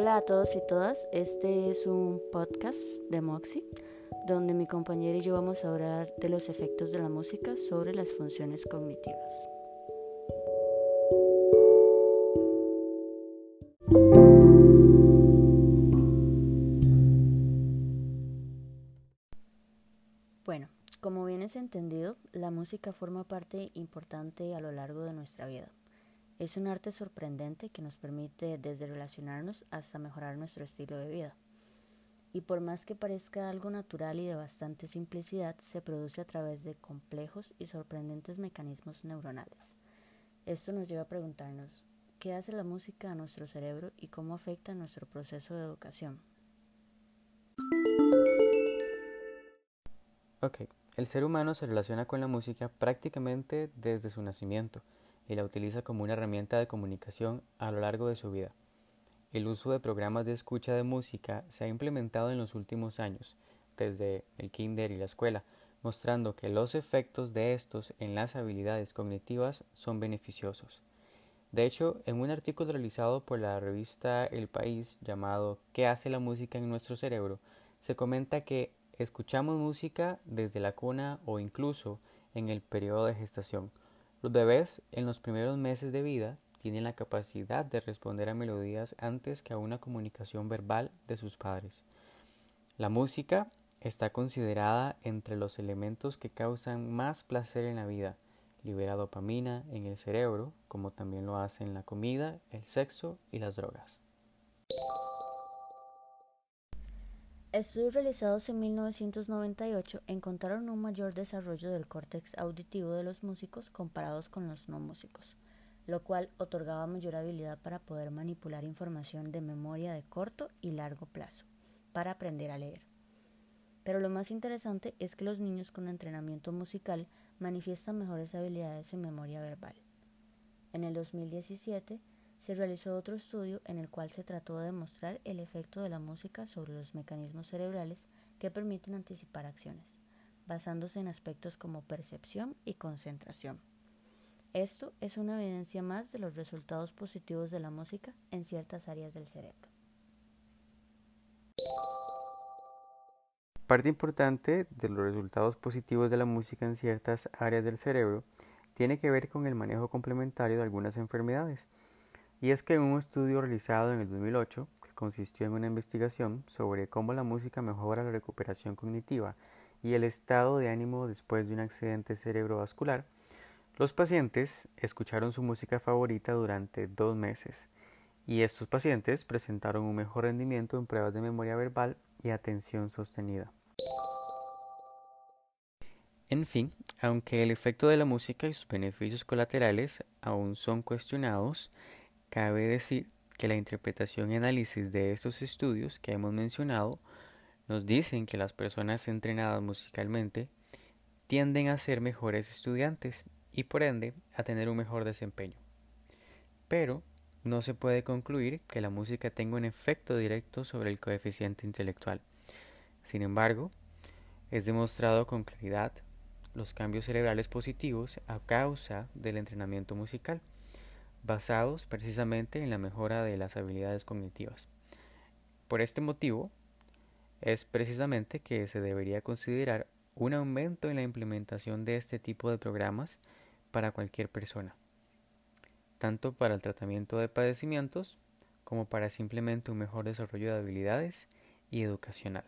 Hola a todos y todas, este es un podcast de Moxie, donde mi compañera y yo vamos a hablar de los efectos de la música sobre las funciones cognitivas. Bueno, como bien es entendido, la música forma parte importante a lo largo de nuestra vida. Es un arte sorprendente que nos permite desde relacionarnos hasta mejorar nuestro estilo de vida. Y por más que parezca algo natural y de bastante simplicidad, se produce a través de complejos y sorprendentes mecanismos neuronales. Esto nos lleva a preguntarnos, ¿qué hace la música a nuestro cerebro y cómo afecta nuestro proceso de educación? Ok, el ser humano se relaciona con la música prácticamente desde su nacimiento y la utiliza como una herramienta de comunicación a lo largo de su vida. El uso de programas de escucha de música se ha implementado en los últimos años, desde el kinder y la escuela, mostrando que los efectos de estos en las habilidades cognitivas son beneficiosos. De hecho, en un artículo realizado por la revista El País llamado ¿Qué hace la música en nuestro cerebro?, se comenta que escuchamos música desde la cuna o incluso en el periodo de gestación, los bebés en los primeros meses de vida tienen la capacidad de responder a melodías antes que a una comunicación verbal de sus padres. La música está considerada entre los elementos que causan más placer en la vida. Libera dopamina en el cerebro, como también lo hacen la comida, el sexo y las drogas. Estudios realizados en 1998 encontraron un mayor desarrollo del córtex auditivo de los músicos comparados con los no músicos, lo cual otorgaba mayor habilidad para poder manipular información de memoria de corto y largo plazo, para aprender a leer. Pero lo más interesante es que los niños con entrenamiento musical manifiestan mejores habilidades en memoria verbal. En el 2017, se realizó otro estudio en el cual se trató de demostrar el efecto de la música sobre los mecanismos cerebrales que permiten anticipar acciones, basándose en aspectos como percepción y concentración. Esto es una evidencia más de los resultados positivos de la música en ciertas áreas del cerebro. Parte importante de los resultados positivos de la música en ciertas áreas del cerebro tiene que ver con el manejo complementario de algunas enfermedades y es que en un estudio realizado en el 2008, que consistió en una investigación sobre cómo la música mejora la recuperación cognitiva y el estado de ánimo después de un accidente cerebrovascular, los pacientes escucharon su música favorita durante dos meses y estos pacientes presentaron un mejor rendimiento en pruebas de memoria verbal y atención sostenida. En fin, aunque el efecto de la música y sus beneficios colaterales aún son cuestionados, Cabe decir que la interpretación y análisis de estos estudios que hemos mencionado nos dicen que las personas entrenadas musicalmente tienden a ser mejores estudiantes y por ende a tener un mejor desempeño. Pero no se puede concluir que la música tenga un efecto directo sobre el coeficiente intelectual. Sin embargo, es demostrado con claridad los cambios cerebrales positivos a causa del entrenamiento musical basados precisamente en la mejora de las habilidades cognitivas. Por este motivo, es precisamente que se debería considerar un aumento en la implementación de este tipo de programas para cualquier persona, tanto para el tratamiento de padecimientos como para simplemente un mejor desarrollo de habilidades y educacional.